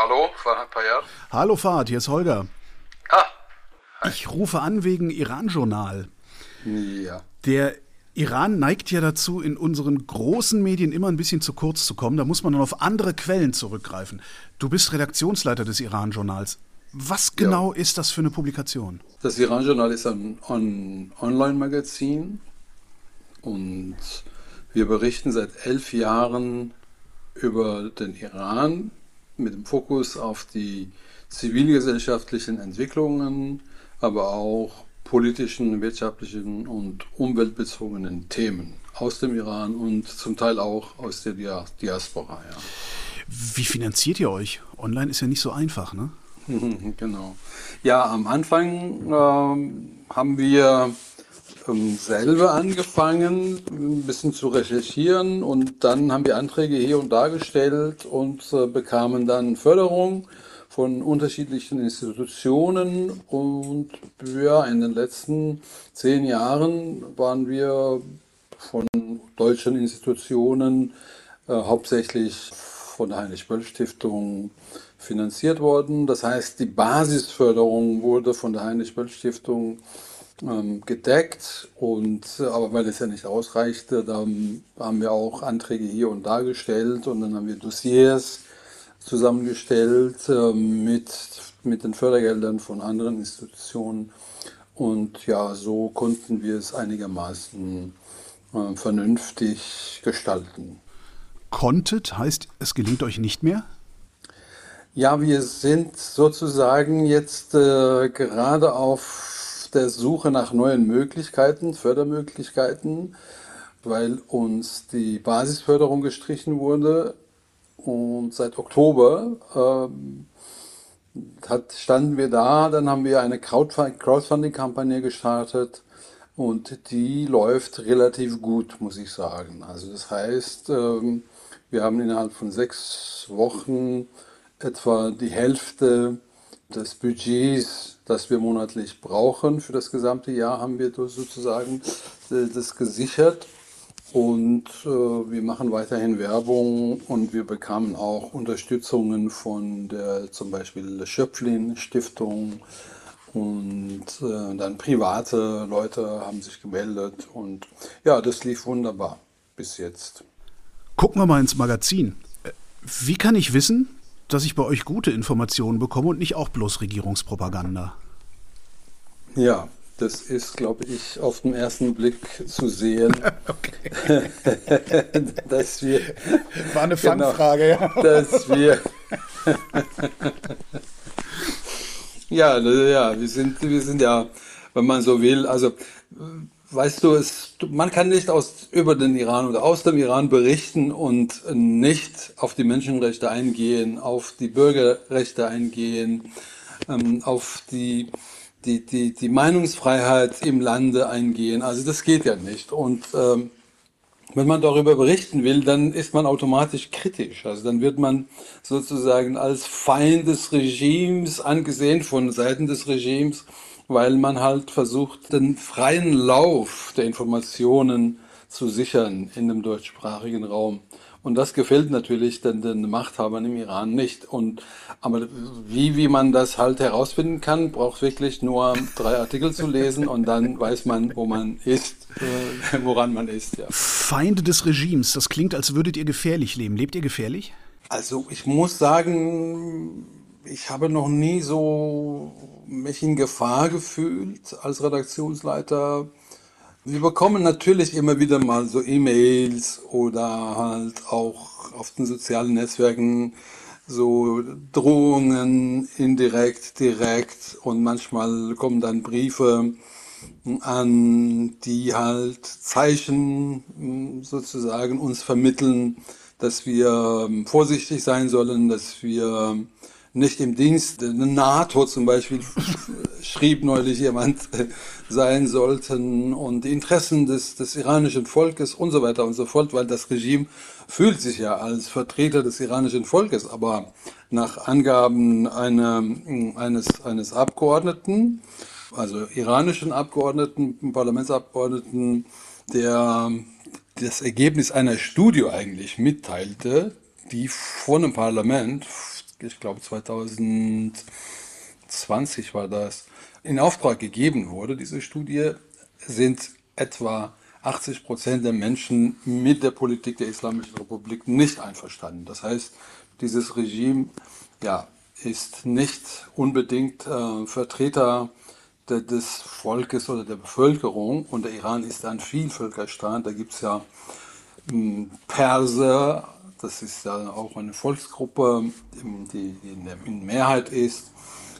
Ja, hallo, Farhad Payat. Hallo Fahad, hier ist Holger. Ah, Ich rufe an wegen Iran-Journal. Ja. Der Iran neigt ja dazu, in unseren großen Medien immer ein bisschen zu kurz zu kommen. Da muss man dann auf andere Quellen zurückgreifen. Du bist Redaktionsleiter des Iran-Journals. Was genau ist das für eine Publikation? Das Iran-Journal ist ein On Online-Magazin und wir berichten seit elf Jahren über den Iran mit dem Fokus auf die zivilgesellschaftlichen Entwicklungen, aber auch politischen, wirtschaftlichen und umweltbezogenen Themen aus dem Iran und zum Teil auch aus der Dia- Diaspora. Ja. Wie finanziert ihr euch? Online ist ja nicht so einfach, ne? genau. Ja, am Anfang ähm, haben wir ähm, selber angefangen, ein bisschen zu recherchieren und dann haben wir Anträge hier und da gestellt und äh, bekamen dann Förderung von unterschiedlichen Institutionen und ja, in den letzten zehn Jahren waren wir von deutschen Institutionen, äh, hauptsächlich von der Heinrich-Böll-Stiftung finanziert worden. Das heißt, die Basisförderung wurde von der Heinrich-Böll-Stiftung ähm, gedeckt und äh, aber weil es ja nicht ausreichte, dann haben wir auch Anträge hier und da gestellt und dann haben wir Dossiers zusammengestellt äh, mit, mit den Fördergeldern von anderen Institutionen und ja, so konnten wir es einigermaßen äh, vernünftig gestalten. Konntet heißt, es gelingt euch nicht mehr? Ja, wir sind sozusagen jetzt äh, gerade auf der Suche nach neuen Möglichkeiten, Fördermöglichkeiten, weil uns die Basisförderung gestrichen wurde. Und seit Oktober ähm, hat, standen wir da, dann haben wir eine Crowdfund- Crowdfunding-Kampagne gestartet und die läuft relativ gut, muss ich sagen. Also das heißt, ähm, wir haben innerhalb von sechs Wochen etwa die Hälfte des Budgets, das wir monatlich brauchen für das gesamte Jahr, haben wir sozusagen äh, das gesichert. Und äh, wir machen weiterhin Werbung und wir bekamen auch Unterstützungen von der zum Beispiel Schöpflin Stiftung und äh, dann private Leute haben sich gemeldet und ja, das lief wunderbar bis jetzt. Gucken wir mal ins Magazin. Äh, Wie kann ich wissen, dass ich bei euch gute Informationen bekomme und nicht auch bloß Regierungspropaganda? Ja, das ist, glaube ich, auf den ersten Blick zu sehen, dass wir, War eine Genau. Fangfrage, ja. dass wir, ja, ja, wir sind, wir sind ja, wenn man so will, also, weißt du, es, man kann nicht aus, über den Iran oder aus dem Iran berichten und nicht auf die Menschenrechte eingehen, auf die Bürgerrechte eingehen, ähm, auf die, die, die, die Meinungsfreiheit im Lande eingehen. Also das geht ja nicht. Und ähm, wenn man darüber berichten will, dann ist man automatisch kritisch. Also dann wird man sozusagen als Feind des Regimes angesehen von Seiten des Regimes, weil man halt versucht, den freien Lauf der Informationen zu sichern in dem deutschsprachigen Raum. Und das gefällt natürlich den, den Machthabern im Iran nicht. Und, aber wie, wie man das halt herausfinden kann, braucht wirklich nur drei Artikel zu lesen und dann weiß man, wo man ist, äh, woran man ist. Ja. Feinde des Regimes, das klingt, als würdet ihr gefährlich leben. Lebt ihr gefährlich? Also ich muss sagen, ich habe noch nie so mich in Gefahr gefühlt als Redaktionsleiter. Wir bekommen natürlich immer wieder mal so E-Mails oder halt auch auf den sozialen Netzwerken so Drohungen indirekt, direkt und manchmal kommen dann Briefe an, die halt Zeichen mh, sozusagen uns vermitteln, dass wir ähm, vorsichtig sein sollen, dass wir nicht im Dienst. Der NATO zum Beispiel schrieb neulich jemand äh, sein sollten und die Interessen des, des iranischen Volkes und so weiter und so fort, weil das Regime fühlt sich ja als Vertreter des iranischen Volkes, aber nach Angaben einer, eines, eines Abgeordneten, also iranischen Abgeordneten, Parlamentsabgeordneten, der das Ergebnis einer Studie eigentlich mitteilte, die vor dem Parlament ich glaube 2020 war das, in Auftrag gegeben wurde, diese Studie, sind etwa 80 Prozent der Menschen mit der Politik der Islamischen Republik nicht einverstanden. Das heißt, dieses Regime ja, ist nicht unbedingt äh, Vertreter de, des Volkes oder der Bevölkerung. Und der Iran ist ein Vielvölkerstaat. Da gibt es ja hm, Perser, das ist ja auch eine Volksgruppe, die, in Mehrheit ist.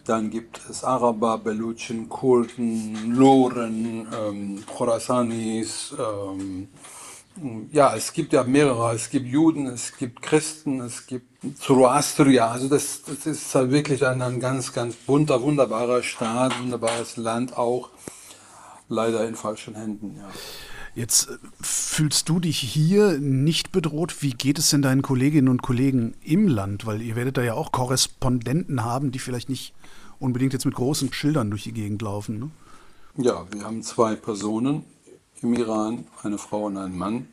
Dann gibt es Araber, Belutschen, Kurden, Loren, ähm, Khorasanis. Ähm, ja, es gibt ja mehrere. Es gibt Juden, es gibt Christen, es gibt Zoroastrier. Also das, das ist halt wirklich ein, ein ganz, ganz bunter, wunderbarer Staat, wunderbares Land auch. Leider in falschen Händen, ja. Jetzt äh, fühlst du dich hier nicht bedroht. Wie geht es denn deinen Kolleginnen und Kollegen im Land? Weil ihr werdet da ja auch Korrespondenten haben, die vielleicht nicht unbedingt jetzt mit großen Schildern durch die Gegend laufen. Ne? Ja, wir haben zwei Personen im Iran, eine Frau und ein Mann,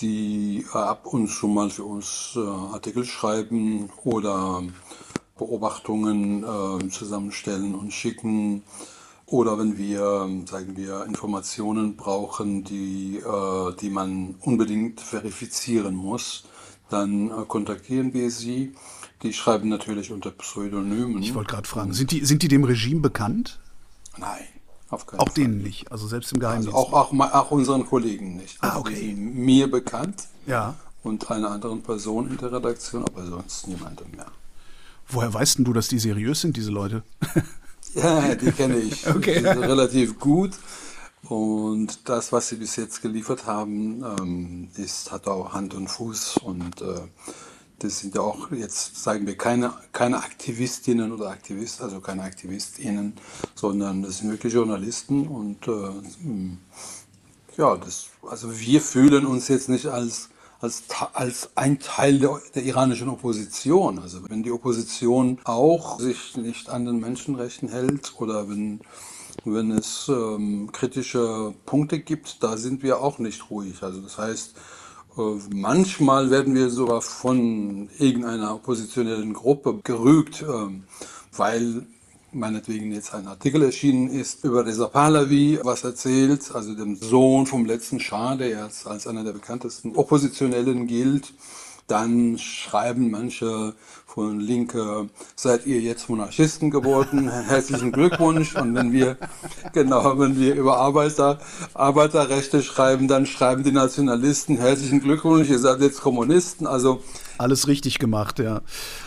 die ab und zu mal für uns äh, Artikel schreiben oder Beobachtungen äh, zusammenstellen und schicken. Oder wenn wir, sagen wir, Informationen brauchen, die, äh, die man unbedingt verifizieren muss, dann äh, kontaktieren wir sie. Die schreiben natürlich unter Pseudonymen. Ich wollte gerade fragen, sind die, sind die dem Regime bekannt? Nein, auf keinen Auch Fall. denen nicht, also selbst im Geheimdienst. Also auch, auch, auch unseren Kollegen nicht. Ah, okay. Die sind mir bekannt. Ja. Und einer anderen Person in der Redaktion, aber sonst niemandem mehr. Woher weißt denn du, dass die seriös sind, diese Leute? ja, die kenne ich okay. relativ gut. Und das, was sie bis jetzt geliefert haben, ähm, ist, hat auch Hand und Fuß und äh, das sind ja auch jetzt, sagen wir, keine, keine Aktivistinnen oder Aktivisten, also keine AktivistInnen, sondern das sind wirklich Journalisten und äh, ja, das, also wir fühlen uns jetzt nicht als, als, als ein Teil der, der iranischen Opposition. Also wenn die Opposition auch sich nicht an den Menschenrechten hält oder wenn wenn es ähm, kritische Punkte gibt, da sind wir auch nicht ruhig. Also das heißt, äh, manchmal werden wir sogar von irgendeiner oppositionellen Gruppe gerügt, ähm, weil meinetwegen jetzt ein Artikel erschienen ist über Reza Pahlavi, was erzählt, also dem Sohn vom letzten Schah, der jetzt als einer der bekanntesten Oppositionellen gilt. Dann schreiben manche von Linke, seid ihr jetzt Monarchisten geworden? Herzlichen Glückwunsch. Und wenn wir, genau, wenn wir über Arbeiter, Arbeiterrechte schreiben, dann schreiben die Nationalisten, herzlichen Glückwunsch, ihr seid jetzt Kommunisten. Also, alles richtig gemacht, ja.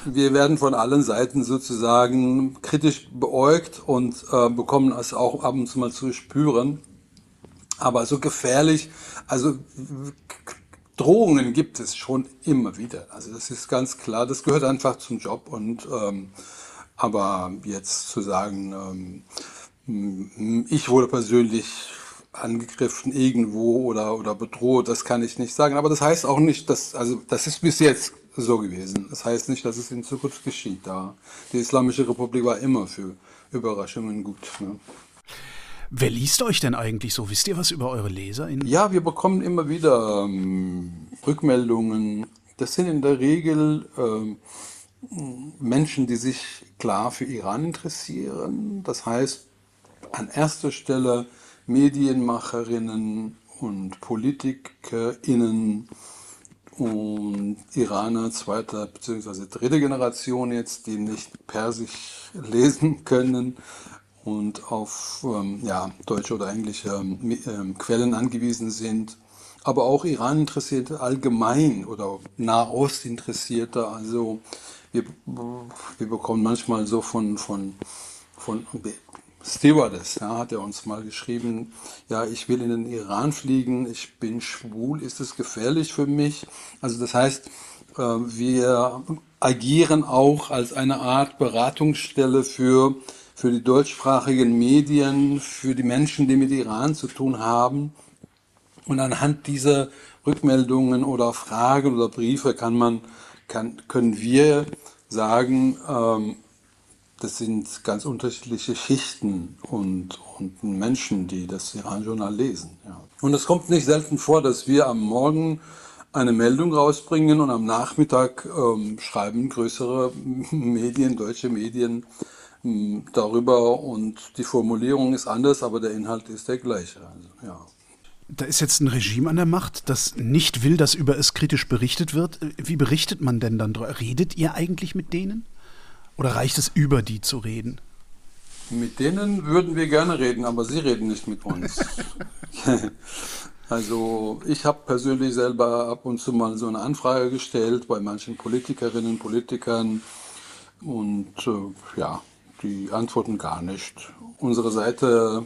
Wir werden von allen Seiten sozusagen kritisch beäugt und äh, bekommen es auch ab und zu mal zu spüren. Aber so gefährlich, also Drohungen gibt es schon immer wieder. Also das ist ganz klar, das gehört einfach zum Job. Und ähm, aber jetzt zu sagen, ähm, ich wurde persönlich angegriffen irgendwo oder, oder bedroht, das kann ich nicht sagen. Aber das heißt auch nicht, dass, also das ist bis jetzt so gewesen. Das heißt nicht, dass es in Zukunft geschieht. Da die Islamische Republik war immer für Überraschungen gut. Ne? Wer liest euch denn eigentlich so? Wisst ihr was über eure LeserInnen? Ja, wir bekommen immer wieder ähm, Rückmeldungen. Das sind in der Regel ähm, Menschen, die sich klar für Iran interessieren. Das heißt, an erster Stelle Medienmacherinnen und PolitikerInnen und Iraner zweiter bzw. dritte Generation jetzt, die nicht Persisch lesen können und auf ähm, ja, deutsche oder englische ähm, Quellen angewiesen sind, aber auch Iran-Interessierte allgemein oder Nahost-Interessierte. Also wir, wir bekommen manchmal so von, von, von Stewardess, ja, hat er uns mal geschrieben, ja, ich will in den Iran fliegen, ich bin schwul, ist es gefährlich für mich? Also das heißt, äh, wir agieren auch als eine Art Beratungsstelle für für die deutschsprachigen Medien, für die Menschen, die mit Iran zu tun haben. Und anhand dieser Rückmeldungen oder Fragen oder Briefe kann man, kann, können wir sagen, ähm, das sind ganz unterschiedliche Schichten und, und Menschen, die das Iran-Journal lesen. Ja. Und es kommt nicht selten vor, dass wir am Morgen eine Meldung rausbringen und am Nachmittag ähm, schreiben größere Medien, deutsche Medien darüber und die Formulierung ist anders, aber der Inhalt ist der gleiche. Also, ja. Da ist jetzt ein Regime an der Macht, das nicht will, dass über es kritisch berichtet wird. Wie berichtet man denn dann? Redet ihr eigentlich mit denen? Oder reicht es, über die zu reden? Mit denen würden wir gerne reden, aber sie reden nicht mit uns. also ich habe persönlich selber ab und zu mal so eine Anfrage gestellt bei manchen Politikerinnen und Politikern und äh, ja, die antworten gar nicht. Unsere Seite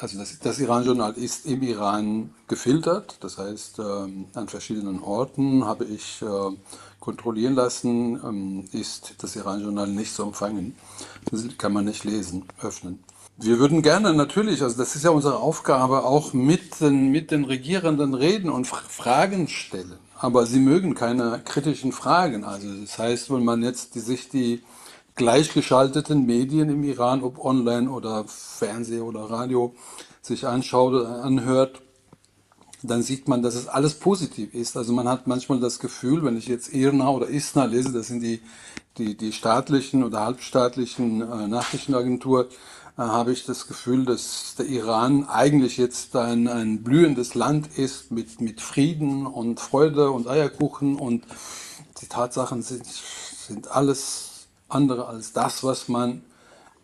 also das, das Iran-Journal ist im Iran gefiltert, das heißt ähm, an verschiedenen Orten habe ich äh, kontrollieren lassen, ähm, ist das Iran-Journal nicht zu empfangen. Das kann man nicht lesen, öffnen. Wir würden gerne natürlich, also das ist ja unsere Aufgabe, auch mit den, mit den Regierenden reden und Fragen stellen. Aber sie mögen keine kritischen Fragen. Also das heißt, wenn man jetzt die, sich die gleichgeschalteten Medien im Iran, ob online oder Fernseh oder Radio, sich anschaut anhört, dann sieht man, dass es alles positiv ist. Also man hat manchmal das Gefühl, wenn ich jetzt IRNA oder ISNA lese, das sind die, die, die staatlichen oder halbstaatlichen äh, Nachrichtenagentur, äh, habe ich das Gefühl, dass der Iran eigentlich jetzt ein, ein blühendes Land ist mit, mit Frieden und Freude und Eierkuchen und die Tatsachen sind, sind alles andere als das, was man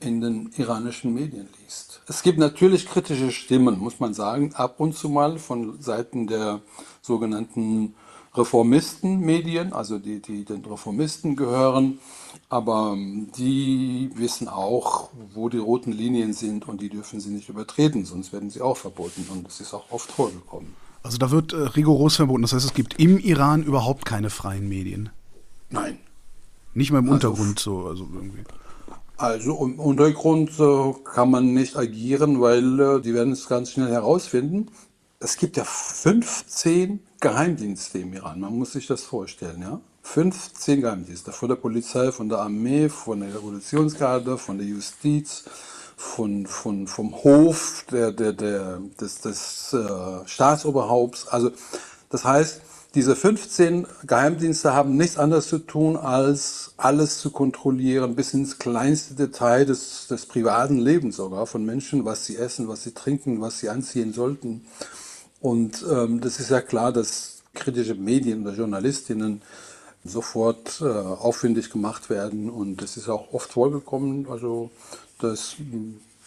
in den iranischen Medien liest. Es gibt natürlich kritische Stimmen, muss man sagen, ab und zu mal von Seiten der sogenannten Reformistenmedien, also die, die den Reformisten gehören, aber ähm, die wissen auch, wo die roten Linien sind und die dürfen sie nicht übertreten, sonst werden sie auch verboten und das ist auch oft vorgekommen. Also da wird äh, rigoros verboten, das heißt es gibt im Iran überhaupt keine freien Medien. Nein, nicht mal im also, Untergrund so, also irgendwie. Also im Untergrund äh, kann man nicht agieren, weil äh, die werden es ganz schnell herausfinden. Es gibt ja 15 Geheimdienste im Iran. Man muss sich das vorstellen, ja. 15 Geheimdienste von der Polizei, von der Armee, von der Revolutionsgarde, von der Justiz, von, von, vom Hof der, der, der, des, des äh, Staatsoberhaupts. Also das heißt, diese 15 Geheimdienste haben nichts anderes zu tun, als alles zu kontrollieren, bis ins kleinste Detail des, des privaten Lebens sogar von Menschen, was sie essen, was sie trinken, was sie anziehen sollten. Und ähm, das ist ja klar, dass kritische Medien oder Journalistinnen sofort äh, aufwendig gemacht werden. Und das ist auch oft vorgekommen, also dass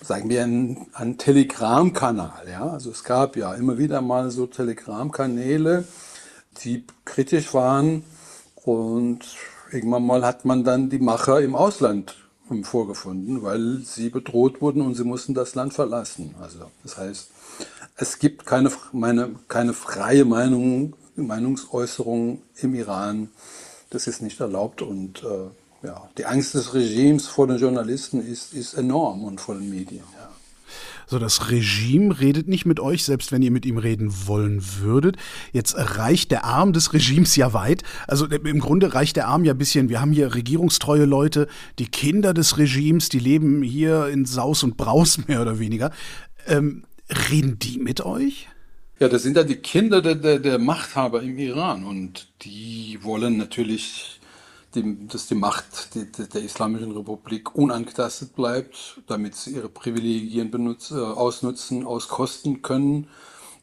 sagen wir, ein, ein Telegram-Kanal. Ja? Also es gab ja immer wieder mal so Telegram-Kanäle, die kritisch waren. Und irgendwann mal hat man dann die Macher im Ausland vorgefunden, weil sie bedroht wurden und sie mussten das Land verlassen. Also das heißt, es gibt keine, meine, keine freie Meinung, Meinungsäußerung im Iran. Das ist nicht erlaubt und äh, ja, die Angst des Regimes vor den Journalisten ist, ist enorm und vor den Medien. Ja. So, das Regime redet nicht mit euch, selbst wenn ihr mit ihm reden wollen würdet. Jetzt reicht der Arm des Regimes ja weit. Also im Grunde reicht der Arm ja ein bisschen. Wir haben hier regierungstreue Leute, die Kinder des Regimes, die leben hier in Saus und Braus mehr oder weniger. Ähm, reden die mit euch? Ja, das sind ja die Kinder der, der, der Machthaber im Iran und die wollen natürlich die, dass die Macht die, die, der Islamischen Republik unangetastet bleibt, damit sie ihre Privilegien benutz, äh, ausnutzen, auskosten können.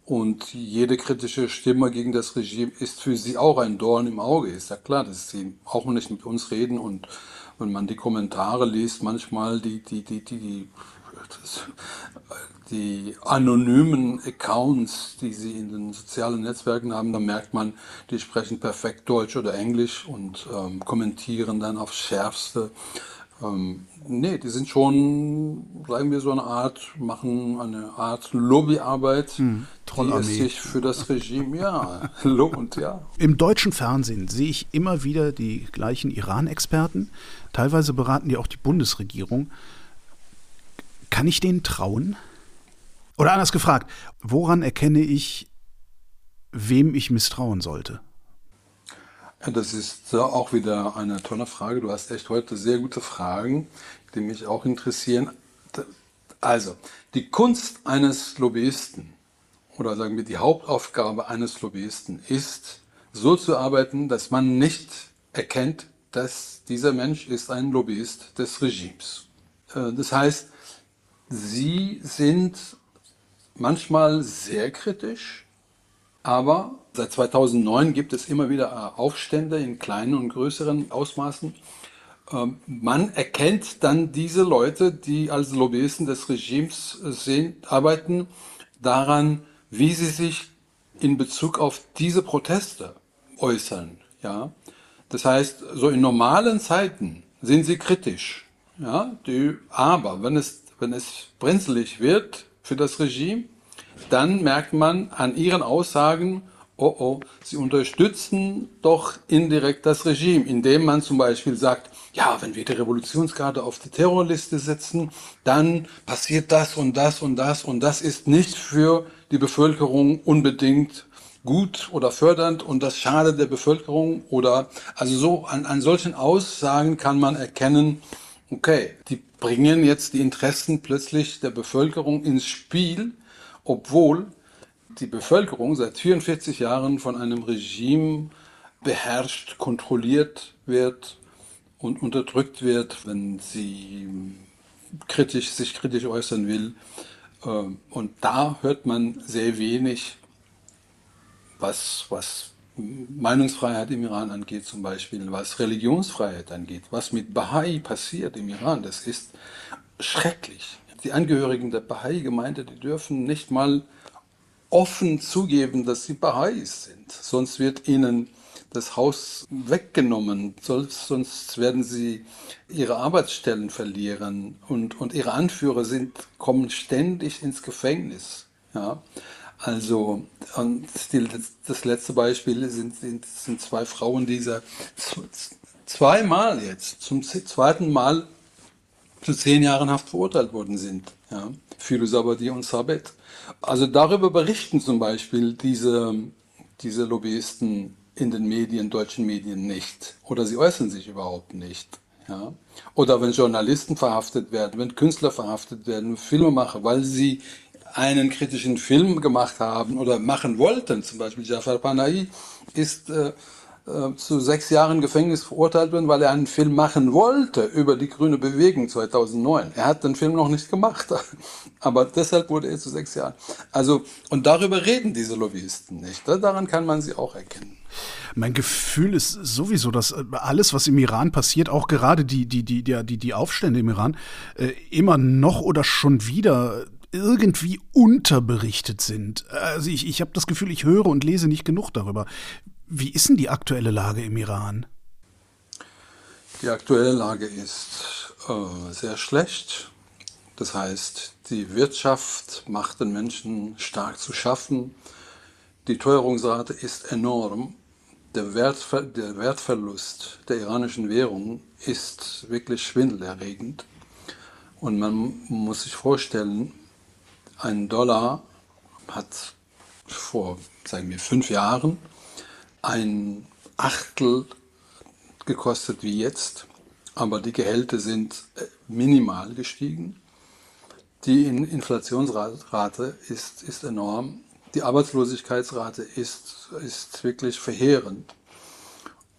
Und jede kritische Stimme gegen das Regime ist für sie auch ein Dorn im Auge. Ist ja klar, dass sie auch nicht mit uns reden. Und wenn man die Kommentare liest, manchmal die, die, die, die, die die anonymen Accounts, die sie in den sozialen Netzwerken haben, da merkt man, die sprechen perfekt Deutsch oder Englisch und ähm, kommentieren dann aufs Schärfste. Ähm, nee, die sind schon, sagen wir so eine Art, machen eine Art Lobbyarbeit, hm, die es sich für das Regime ja lohnt, ja. Im deutschen Fernsehen sehe ich immer wieder die gleichen Iran-Experten. Teilweise beraten die auch die Bundesregierung. Kann ich denen trauen? Oder anders gefragt, woran erkenne ich, wem ich misstrauen sollte? Ja, das ist auch wieder eine tolle Frage. Du hast echt heute sehr gute Fragen, die mich auch interessieren. Also, die Kunst eines Lobbyisten oder sagen wir die Hauptaufgabe eines Lobbyisten ist, so zu arbeiten, dass man nicht erkennt, dass dieser Mensch ist ein Lobbyist des Regimes. Äh, das heißt, sie sind manchmal sehr kritisch, aber seit 2009 gibt es immer wieder Aufstände in kleinen und größeren Ausmaßen. Ähm, man erkennt dann diese Leute, die als Lobbyisten des Regimes sind, arbeiten, daran, wie sie sich in Bezug auf diese Proteste äußern. Ja? Das heißt, so in normalen Zeiten sind sie kritisch. Ja? Die, aber wenn es, wenn es brenzlig wird für das Regime, dann merkt man an ihren Aussagen, oh oh, sie unterstützen doch indirekt das Regime, indem man zum Beispiel sagt, ja, wenn wir die Revolutionsgarde auf die Terrorliste setzen, dann passiert das und das und das und das ist nicht für die Bevölkerung unbedingt gut oder fördernd und das schadet der Bevölkerung oder also so an, an solchen Aussagen kann man erkennen, okay, die bringen jetzt die Interessen plötzlich der Bevölkerung ins Spiel, obwohl die Bevölkerung seit 44 Jahren von einem Regime beherrscht, kontrolliert wird und unterdrückt wird, wenn sie kritisch, sich kritisch äußern will. Ähm, und da hört man sehr wenig, was, was Meinungsfreiheit im Iran angeht, zum Beispiel, was Religionsfreiheit angeht, was mit Bahai passiert im Iran, das ist schrecklich. Die Angehörigen der Bahai-Gemeinde, die dürfen nicht mal offen zugeben, dass sie Baha'is sind. Sonst wird ihnen das Haus weggenommen, sonst werden sie ihre Arbeitsstellen verlieren und, und ihre Anführer sind, kommen ständig ins Gefängnis. Ja? Also, und das letzte Beispiel sind, sind, sind zwei Frauen, die zweimal jetzt, zum zweiten Mal zu zehn Jahren Haft verurteilt worden sind. Ja? Philosabadi und Sabet. Also darüber berichten zum Beispiel diese, diese Lobbyisten in den Medien, deutschen Medien nicht. Oder sie äußern sich überhaupt nicht. Ja? Oder wenn Journalisten verhaftet werden, wenn Künstler verhaftet werden, Filmemacher, weil sie einen kritischen Film gemacht haben oder machen wollten, zum Beispiel Jafar Panahi ist äh, äh, zu sechs Jahren Gefängnis verurteilt worden, weil er einen Film machen wollte über die grüne Bewegung 2009. Er hat den Film noch nicht gemacht, aber deshalb wurde er zu sechs Jahren. Also, und darüber reden diese Lobbyisten nicht. Daran kann man sie auch erkennen. Mein Gefühl ist sowieso, dass äh, alles, was im Iran passiert, auch gerade die, die, die, die, die Aufstände im Iran, äh, immer noch oder schon wieder irgendwie unterberichtet sind. Also ich, ich habe das Gefühl, ich höre und lese nicht genug darüber. Wie ist denn die aktuelle Lage im Iran? Die aktuelle Lage ist äh, sehr schlecht. Das heißt, die Wirtschaft macht den Menschen stark zu schaffen. Die Teuerungsrate ist enorm. Der, Wertver der Wertverlust der iranischen Währung ist wirklich schwindelerregend. Und man muss sich vorstellen, ein Dollar hat vor, sagen wir, fünf Jahren ein Achtel gekostet wie jetzt, aber die Gehälter sind äh, minimal gestiegen. Die Inflationsrate ist, ist enorm. Die Arbeitslosigkeitsrate ist, ist wirklich verheerend.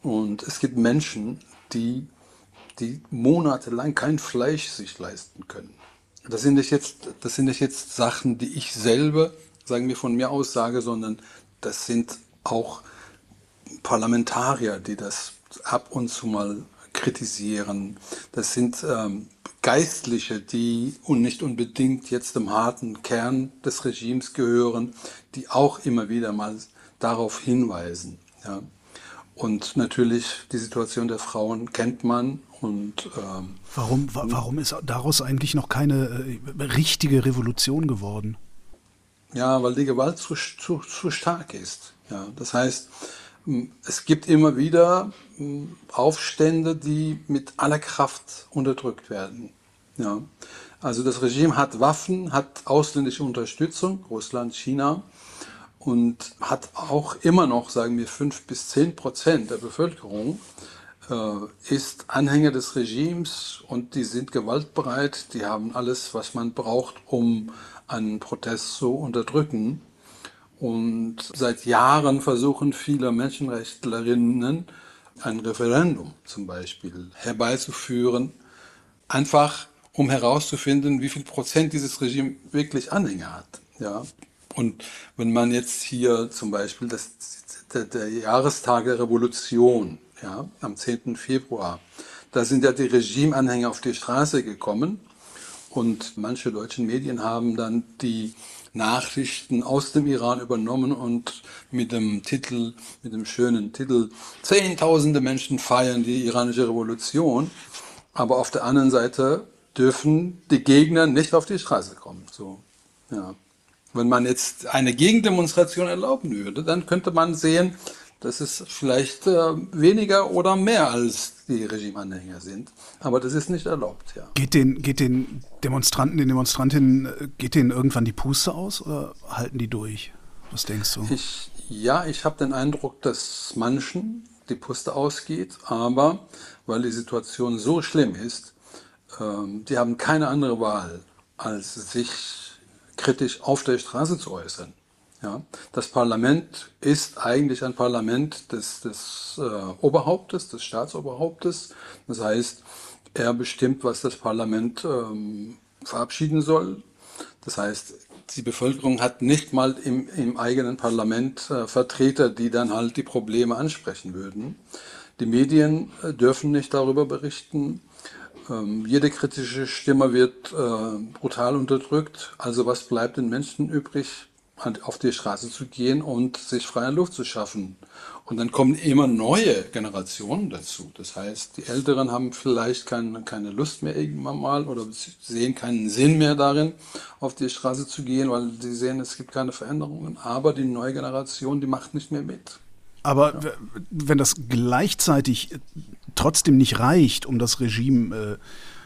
Und es gibt Menschen, die, die monatelang kein Fleisch sich leisten können. Das sind nicht jetzt, das sind nicht jetzt Sachen, die ich selber, sagen wir von mir aus sage, sondern das sind auch Parlamentarier, die das ab und zu mal kritisieren. Das sind ähm, Geistliche, die und nicht unbedingt jetzt dem harten Kern des Regimes gehören, die auch immer wieder mal darauf hinweisen. Ja. Und natürlich die Situation der Frauen kennt man und ähm, warum, warum ist daraus eigentlich noch keine äh, richtige Revolution geworden? Ja, weil die Gewalt zu, zu, zu stark ist. Ja, das heißt, es gibt immer wieder hm, Aufstände, die mit aller Kraft unterdrückt werden. Ja. Also das Regime hat Waffen, hat ausländische Unterstützung, Russland, China, und hat auch immer noch, sagen wir, fünf bis zehn Prozent der Bevölkerung ist Anhänger des Regimes und die sind gewaltbereit, die haben alles, was man braucht, um einen Protest zu unterdrücken. Und seit Jahren versuchen viele Menschenrechtlerinnen, ein Referendum zum Beispiel herbeizuführen, einfach um herauszufinden, wie viel Prozent dieses Regime wirklich Anhänger hat. Ja. Und wenn man jetzt hier zum Beispiel das, der, der Jahrestag der Revolution, ja, am 10. Februar, da sind ja die Regimeanhänger auf die Straße gekommen und manche deutschen Medien haben dann die Nachrichten aus dem Iran übernommen und mit dem Titel, mit dem schönen Titel, Zehntausende Menschen feiern die iranische Revolution. Aber auf der anderen Seite dürfen die Gegner nicht auf die Straße kommen. So, ja. Wenn man jetzt eine Gegendemonstration erlauben würde, dann könnte man sehen, dass es vielleicht äh, weniger oder mehr als die Regimeanhänger sind. Aber das ist nicht erlaubt, ja. Geht den, geht den Demonstranten, den Demonstrantinnen, äh, geht denen irgendwann die Puste aus oder halten die durch? Was denkst du? Ich, ja, ich habe den Eindruck, dass manchen die Puste ausgeht, aber weil die Situation so schlimm ist, ähm, die haben keine andere Wahl, als sich kritisch auf der Straße zu äußern. Ja, das Parlament ist eigentlich ein Parlament des, des äh, Oberhauptes, des Staatsoberhauptes. Das heißt, er bestimmt, was das Parlament ähm, verabschieden soll. Das heißt, die Bevölkerung hat nicht mal im, im eigenen Parlament äh, Vertreter, die dann halt die Probleme ansprechen würden. Die Medien äh, dürfen nicht darüber berichten. Ähm, jede kritische Stimme wird äh, brutal unterdrückt. Also was bleibt den Menschen übrig? Auf die Straße zu gehen und sich freie Luft zu schaffen. Und dann kommen immer neue Generationen dazu. Das heißt, die Älteren haben vielleicht keine, keine Lust mehr irgendwann mal oder sehen keinen Sinn mehr darin, auf die Straße zu gehen, weil sie sehen, es gibt keine Veränderungen. Aber die neue Generation, die macht nicht mehr mit. Aber ja. wenn das gleichzeitig trotzdem nicht reicht, um das Regime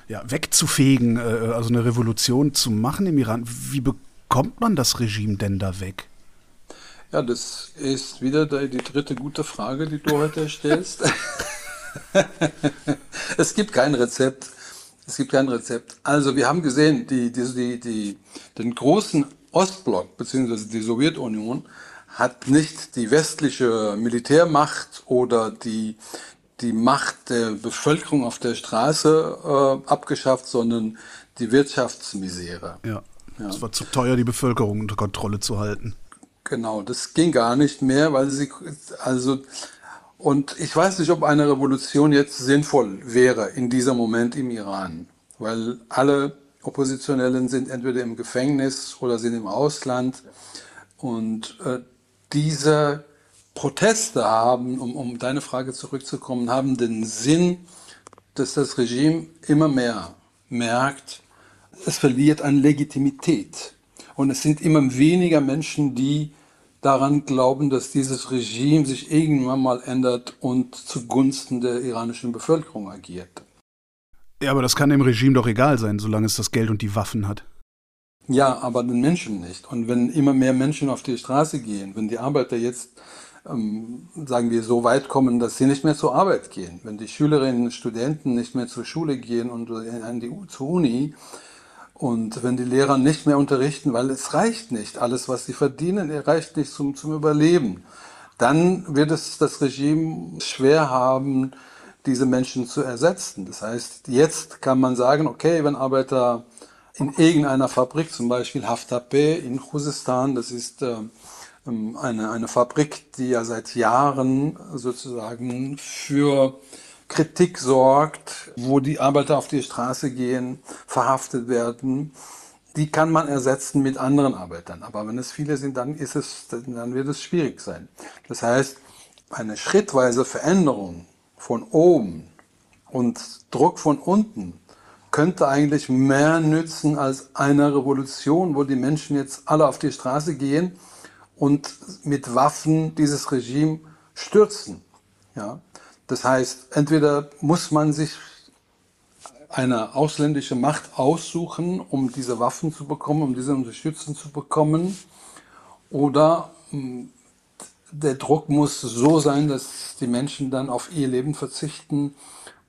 äh, ja, wegzufegen, äh, also eine Revolution zu machen im Iran, wie bekommt bekommt man das Regime denn da weg? Ja, das ist wieder die dritte gute Frage, die du heute stellst. es gibt kein Rezept. Es gibt kein Rezept. Also wir haben gesehen, die, die, die, den großen Ostblock bzw. die Sowjetunion hat nicht die westliche Militärmacht oder die, die Macht der Bevölkerung auf der Straße äh, abgeschafft, sondern die Wirtschaftsmisere. Ja. Ja. Es war zu teuer, die Bevölkerung unter Kontrolle zu halten. Genau, das ging gar nicht mehr, weil sie, also, und ich weiß nicht, ob eine Revolution jetzt sinnvoll wäre in diesem Moment im Iran, weil alle Oppositionellen sind entweder im Gefängnis oder sind im Ausland und äh, diese Proteste haben, um, um deine Frage zurückzukommen, haben den Sinn, dass das Regime immer mehr merkt, es verliert an Legitimität. Und es sind immer weniger Menschen, die daran glauben, dass dieses Regime sich irgendwann mal ändert und zugunsten der iranischen Bevölkerung agiert. Ja, aber das kann dem Regime doch egal sein, solange es das Geld und die Waffen hat. Ja, aber den Menschen nicht. Und wenn immer mehr Menschen auf die Straße gehen, wenn die Arbeiter jetzt, ähm, sagen wir, so weit kommen, dass sie nicht mehr zur Arbeit gehen, wenn die Schülerinnen und Studenten nicht mehr zur Schule gehen und an die, zur Uni, und wenn die Lehrer nicht mehr unterrichten, weil es reicht nicht, alles, was sie verdienen, reicht nicht zum, zum Überleben, dann wird es das Regime schwer haben, diese Menschen zu ersetzen. Das heißt, jetzt kann man sagen, okay, wenn Arbeiter in irgendeiner Fabrik, zum Beispiel Haftape in Khuzestan, das ist äh, eine, eine Fabrik, die ja seit Jahren sozusagen für Kritik sorgt, wo die Arbeiter auf die Straße gehen, verhaftet werden, die kann man ersetzen mit anderen Arbeitern. Aber wenn es viele sind, dann ist es, dann wird es schwierig sein. Das heißt, eine schrittweise Veränderung von oben und Druck von unten könnte eigentlich mehr nützen als eine Revolution, wo die Menschen jetzt alle auf die Straße gehen und mit Waffen dieses Regime stürzen. Ja, das heißt, entweder muss man sich eine ausländische Macht aussuchen, um diese Waffen zu bekommen, um diese Unterstützung zu bekommen, oder hm, der Druck muss so sein, dass die Menschen dann auf ihr Leben verzichten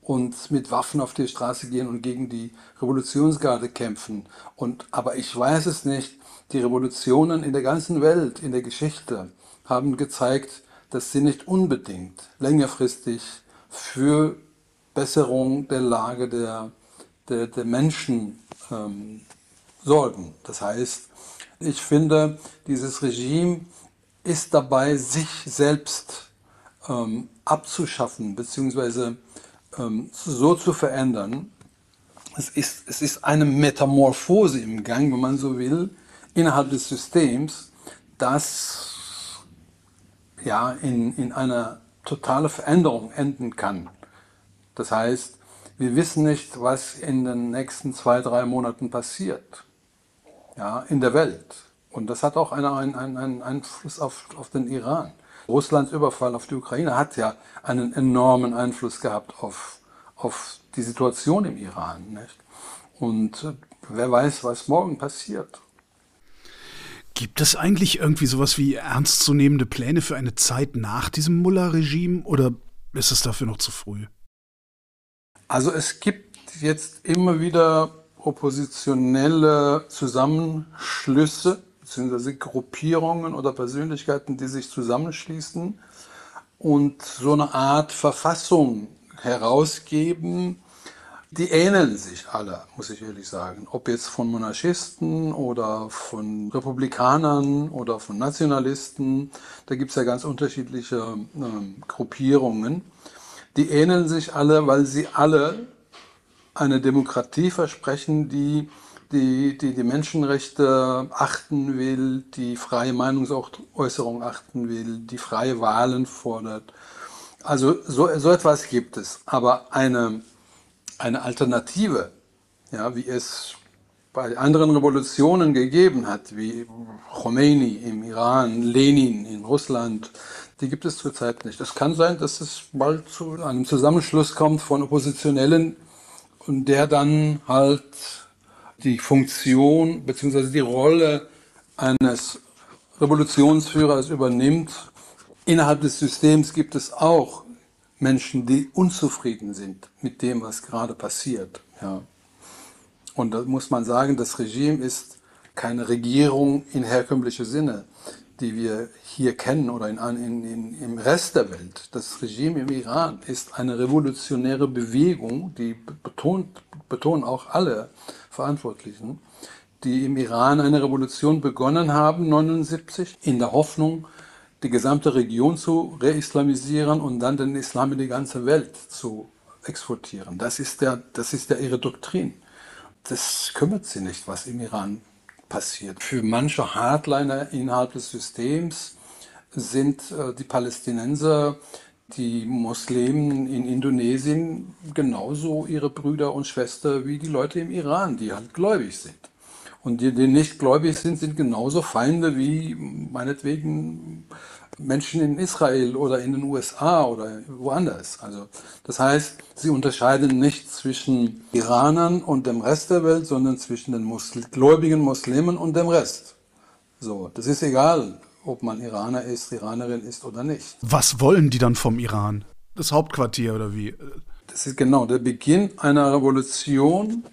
und mit Waffen auf die Straße gehen und gegen die Revolutionsgarde kämpfen. Und, aber ich weiß es nicht, Die Revolutionen in der ganzen Welt, in der Geschichte, haben gezeigt, dass sie nicht unbedingt längerfristig für Besserung der Lage der, der, der Menschen ähm, sorgen. Das heißt, ich finde, dieses Regime ist dabei, sich selbst ähm, abzuschaffen, beziehungsweise ähm, so zu verändern. Es ist, es ist eine Metamorphose im Gang, wenn man so will, innerhalb des Systems, das ja in, in einer totale Veränderung enden kann. Das heißt, wir wissen nicht, was in den nächsten zwei, drei Monaten passiert ja, in der Welt. Und das hat auch einen, einen, einen Einfluss auf, auf den Iran. Russlands Überfall auf die Ukraine hat ja einen enormen Einfluss gehabt auf, auf die Situation im Iran. Nicht? Und äh, wer weiß, was morgen passiert. Gibt es eigentlich irgendwie sowas wie ernstzunehmende Pläne für eine Zeit nach diesem Mullah-Regime oder ist es dafür noch zu früh? Also es gibt jetzt immer wieder oppositionelle Zusammenschlüsse bzw. Gruppierungen oder Persönlichkeiten, die sich zusammenschließen und so eine Art Verfassung herausgeben. Die ähneln sich alle, muss ich ehrlich sagen. Ob jetzt von Monarchisten oder von Republikanern oder von Nationalisten, da gibt es ja ganz unterschiedliche äh, Gruppierungen. Die ähneln sich alle, weil sie alle eine Demokratie versprechen, die die, die die Menschenrechte achten will, die freie Meinungsäußerung achten will, die freie Wahlen fordert. Also so, so etwas gibt es. Aber eine, eine Alternative, ja, wie es bei anderen Revolutionen gegeben hat, wie Khomeini im Iran, Lenin in Russland, die gibt es zurzeit nicht. Es kann sein, dass es bald zu einem Zusammenschluss kommt von Oppositionellen und der dann halt die Funktion bzw. die Rolle eines Revolutionsführers übernimmt. Innerhalb des Systems gibt es auch Menschen, die unzufrieden sind mit dem, was gerade passiert. Ja. Und da muss man sagen, das Regime ist keine Regierung in herkömmlichem Sinne, die wir hier kennen oder in, in, in, im Rest der Welt. Das Regime im Iran ist eine revolutionäre Bewegung, die betont, betonen auch alle Verantwortlichen, die im Iran eine Revolution begonnen haben, 1979, in der Hoffnung, die gesamte Region zu reislamisieren und dann den Islam in die ganze Welt zu exportieren. Das ist, der, das ist ja ihre Doktrin. Das kümmert sie nicht, was im Iran passiert. Für manche Hardliner innerhalb des Systems sind äh, die Palästinenser die Muslimen in Indonesien genauso ihre Brüder und Schwestern wie die Leute im Iran, die halt gläubig sind. Und die, die nicht gläubig sind, sind genauso Feinde wie meinetwegen Menschen in Israel oder in den USA oder woanders. Also das heißt, sie unterscheiden nicht zwischen Iranern und dem Rest der Welt, sondern zwischen den Musl gläubigen Muslimen und dem Rest. So, das ist egal, ob man Iraner ist, Iranerin ist oder nicht. Was wollen die dann vom Iran? Das Hauptquartier oder wie? Das ist genau der Beginn einer Revolution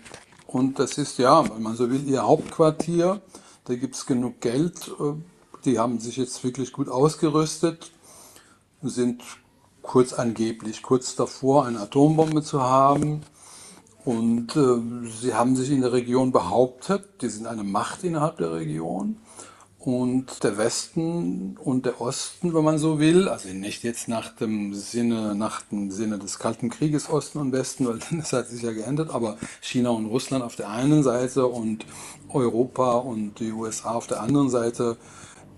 und das ist ja, wenn man so will, ihr Hauptquartier. Da gibt es genug Geld. Äh, die haben sich jetzt wirklich gut ausgerüstet, sind kurz angeblich kurz davor, eine Atombombe zu haben. Und äh, sie haben sich in der Region behauptet, die sind eine Macht innerhalb der Region. Und der Westen und der Osten, wenn man so will, also nicht jetzt nach dem Sinne, nach dem Sinne des Kalten Krieges Osten und Westen, weil das hat sich ja geändert, aber China und Russland auf der einen Seite und Europa und die USA auf der anderen Seite,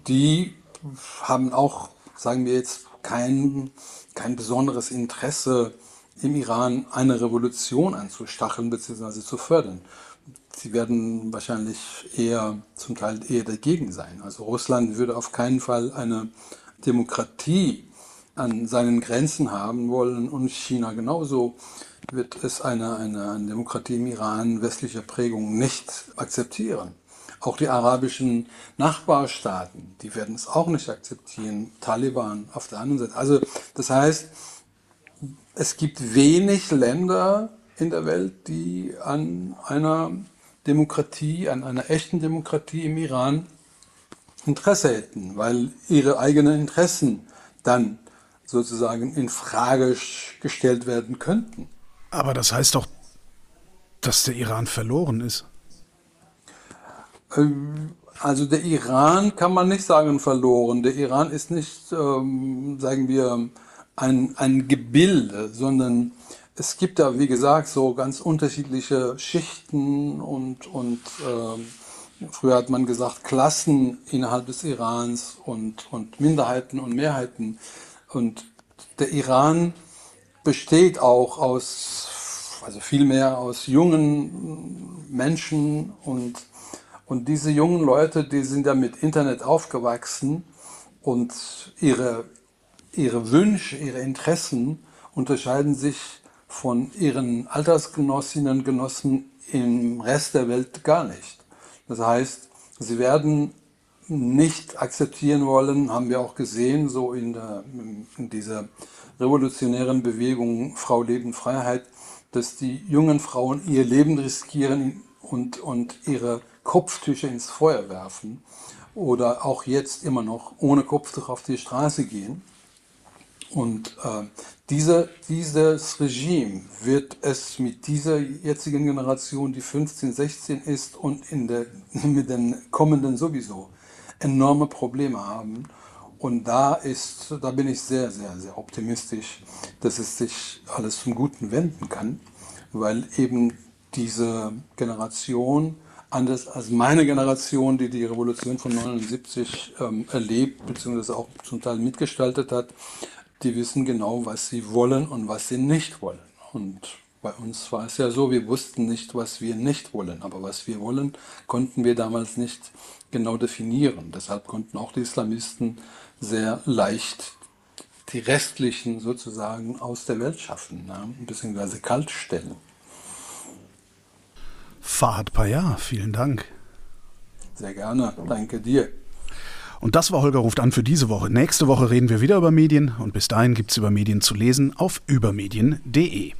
die haben auch, sagen wir jetzt, kein, kein besonderes Interesse im Iran eine Revolution anzustacheln bzw. zu fördern sie werden wahrscheinlich eher zum Teil eher dagegen sein. Also Russland würde auf keinen Fall eine Demokratie an seinen Grenzen haben wollen und China genauso wird es eine, eine, Demokratie im Iran westlicher Prägung nicht akzeptieren. Auch die arabischen Nachbarstaaten, die werden es auch nicht akzeptieren. Taliban auf der anderen Seite. Also das heißt, es gibt wenig Länder in der Welt, die an einer Demokratie, an einer echten Demokratie im Iran Interesse hätten, weil ihre eigenen Interessen dann sozusagen in Frage gestellt werden könnten. Aber das heißt doch, dass der Iran verloren ist. Ähm, also der Iran kann man nicht sagen verloren. Der Iran ist nicht, ähm, sagen wir, ein, ein Gebilde, sondern es gibt da, wie gesagt, so ganz unterschiedliche Schichten und, und äh, früher hat man gesagt Klassen innerhalb des Irans und, und Minderheiten und Mehrheiten. Und der Iran besteht auch aus, also viel mehr aus jungen Menschen und, und diese jungen Leute, die sind ja mit Internet aufgewachsen und ihre, ihre Wünsche, ihre Interessen unterscheiden sich von ihren Altersgenossinnen und Genossen im Rest der Welt gar nicht. Das heißt, sie werden nicht akzeptieren wollen, haben wir auch gesehen, so in, der, in dieser revolutionären Bewegung Frau Leben Freiheit, dass die jungen Frauen ihr Leben riskieren und, und ihre Kopftücher ins Feuer werfen oder auch jetzt immer noch ohne Kopftuch auf die Straße gehen. Und äh, diese, dieses Regime wird es mit dieser jetzigen Generation, die 15, 16 ist und in der, mit den kommenden sowieso, enorme Probleme haben. Und da ist, da bin ich sehr, sehr, sehr optimistisch, dass es sich alles zum Guten wenden kann, weil eben diese Generation, anders als meine Generation, die die Revolution von 79 ähm, erlebt, beziehungsweise auch zum Teil mitgestaltet hat, die wissen genau, was sie wollen und was sie nicht wollen. Und bei uns war es ja so, wir wussten nicht, was wir nicht wollen. Aber was wir wollen, konnten wir damals nicht genau definieren. Deshalb konnten auch die Islamisten sehr leicht die restlichen sozusagen aus der Welt schaffen, ne? beziehungsweise kaltstellen. Fahad Payah, vielen Dank. Sehr gerne, danke dir. Und das war Holger ruft an für diese Woche. Nächste Woche reden wir wieder über Medien und bis dahin gibt es über Medien zu lesen auf übermedien.de.